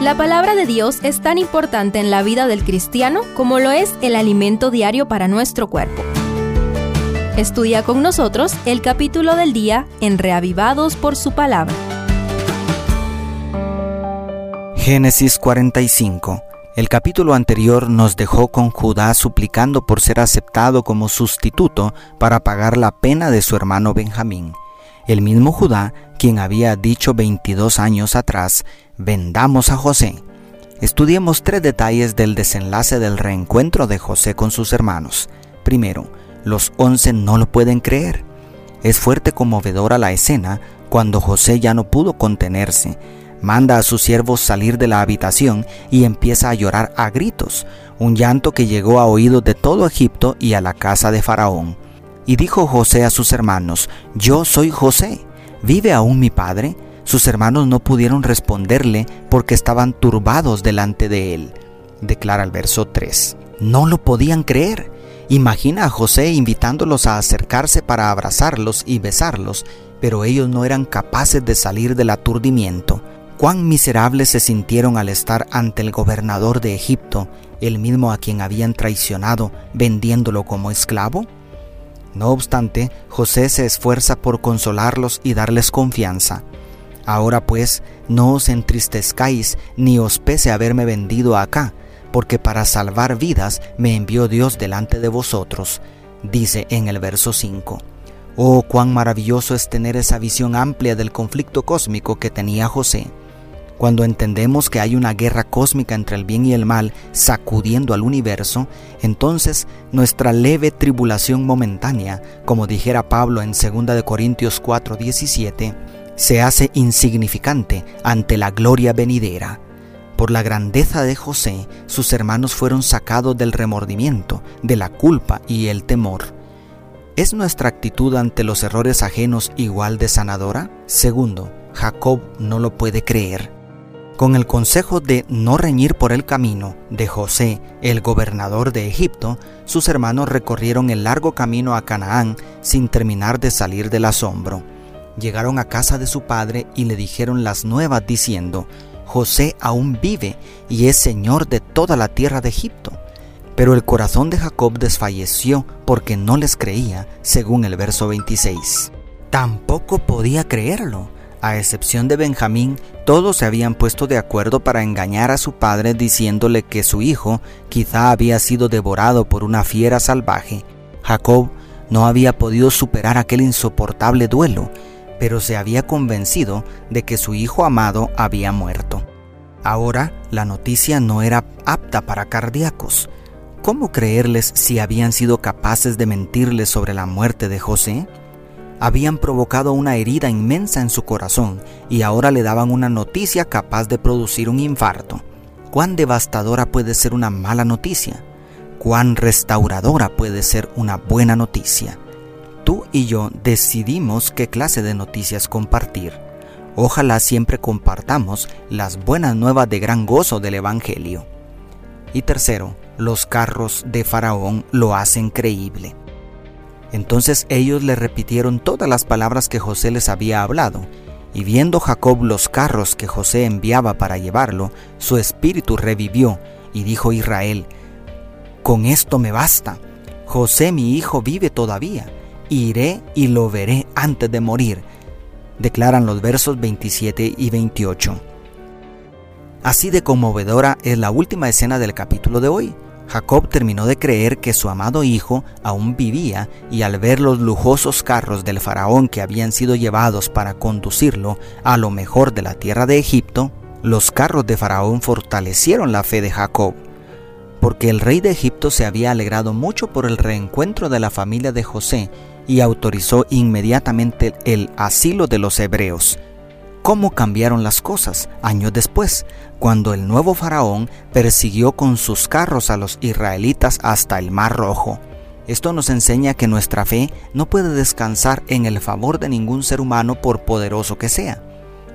La palabra de Dios es tan importante en la vida del cristiano como lo es el alimento diario para nuestro cuerpo. Estudia con nosotros el capítulo del día en Reavivados por su palabra. Génesis 45 el capítulo anterior nos dejó con Judá suplicando por ser aceptado como sustituto para pagar la pena de su hermano Benjamín. El mismo Judá quien había dicho 22 años atrás, vendamos a José. Estudiemos tres detalles del desenlace del reencuentro de José con sus hermanos. Primero, los once no lo pueden creer. Es fuerte conmovedora la escena cuando José ya no pudo contenerse manda a sus siervos salir de la habitación y empieza a llorar a gritos, un llanto que llegó a oídos de todo Egipto y a la casa de Faraón. Y dijo José a sus hermanos, Yo soy José, ¿vive aún mi padre? Sus hermanos no pudieron responderle porque estaban turbados delante de él. Declara el verso 3. No lo podían creer. Imagina a José invitándolos a acercarse para abrazarlos y besarlos, pero ellos no eran capaces de salir del aturdimiento cuán miserables se sintieron al estar ante el gobernador de Egipto, el mismo a quien habían traicionado vendiéndolo como esclavo? No obstante, José se esfuerza por consolarlos y darles confianza. Ahora pues, no os entristezcáis ni os pese haberme vendido acá, porque para salvar vidas me envió Dios delante de vosotros, dice en el verso 5. Oh, cuán maravilloso es tener esa visión amplia del conflicto cósmico que tenía José. Cuando entendemos que hay una guerra cósmica entre el bien y el mal sacudiendo al universo, entonces nuestra leve tribulación momentánea, como dijera Pablo en 2 Corintios 4:17, se hace insignificante ante la gloria venidera. Por la grandeza de José, sus hermanos fueron sacados del remordimiento, de la culpa y el temor. ¿Es nuestra actitud ante los errores ajenos igual de sanadora? Segundo, Jacob no lo puede creer. Con el consejo de no reñir por el camino de José, el gobernador de Egipto, sus hermanos recorrieron el largo camino a Canaán sin terminar de salir del asombro. Llegaron a casa de su padre y le dijeron las nuevas diciendo, José aún vive y es señor de toda la tierra de Egipto. Pero el corazón de Jacob desfalleció porque no les creía, según el verso 26. Tampoco podía creerlo a excepción de Benjamín, todos se habían puesto de acuerdo para engañar a su padre diciéndole que su hijo quizá había sido devorado por una fiera salvaje. Jacob no había podido superar aquel insoportable duelo, pero se había convencido de que su hijo amado había muerto. Ahora la noticia no era apta para cardíacos. ¿Cómo creerles si habían sido capaces de mentirles sobre la muerte de José? Habían provocado una herida inmensa en su corazón y ahora le daban una noticia capaz de producir un infarto. ¿Cuán devastadora puede ser una mala noticia? ¿Cuán restauradora puede ser una buena noticia? Tú y yo decidimos qué clase de noticias compartir. Ojalá siempre compartamos las buenas nuevas de gran gozo del Evangelio. Y tercero, los carros de Faraón lo hacen creíble. Entonces ellos le repitieron todas las palabras que José les había hablado, y viendo Jacob los carros que José enviaba para llevarlo, su espíritu revivió, y dijo Israel, Con esto me basta, José mi hijo vive todavía, iré y lo veré antes de morir, declaran los versos 27 y 28. Así de conmovedora es la última escena del capítulo de hoy. Jacob terminó de creer que su amado hijo aún vivía y al ver los lujosos carros del faraón que habían sido llevados para conducirlo a lo mejor de la tierra de Egipto, los carros de faraón fortalecieron la fe de Jacob, porque el rey de Egipto se había alegrado mucho por el reencuentro de la familia de José y autorizó inmediatamente el asilo de los hebreos, cómo cambiaron las cosas años después, cuando el nuevo faraón persiguió con sus carros a los israelitas hasta el Mar Rojo. Esto nos enseña que nuestra fe no puede descansar en el favor de ningún ser humano por poderoso que sea.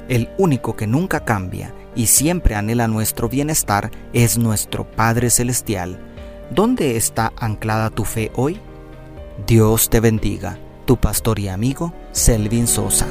El único que nunca cambia y siempre anhela nuestro bienestar es nuestro Padre Celestial. ¿Dónde está anclada tu fe hoy? Dios te bendiga, tu pastor y amigo Selvin Sosa.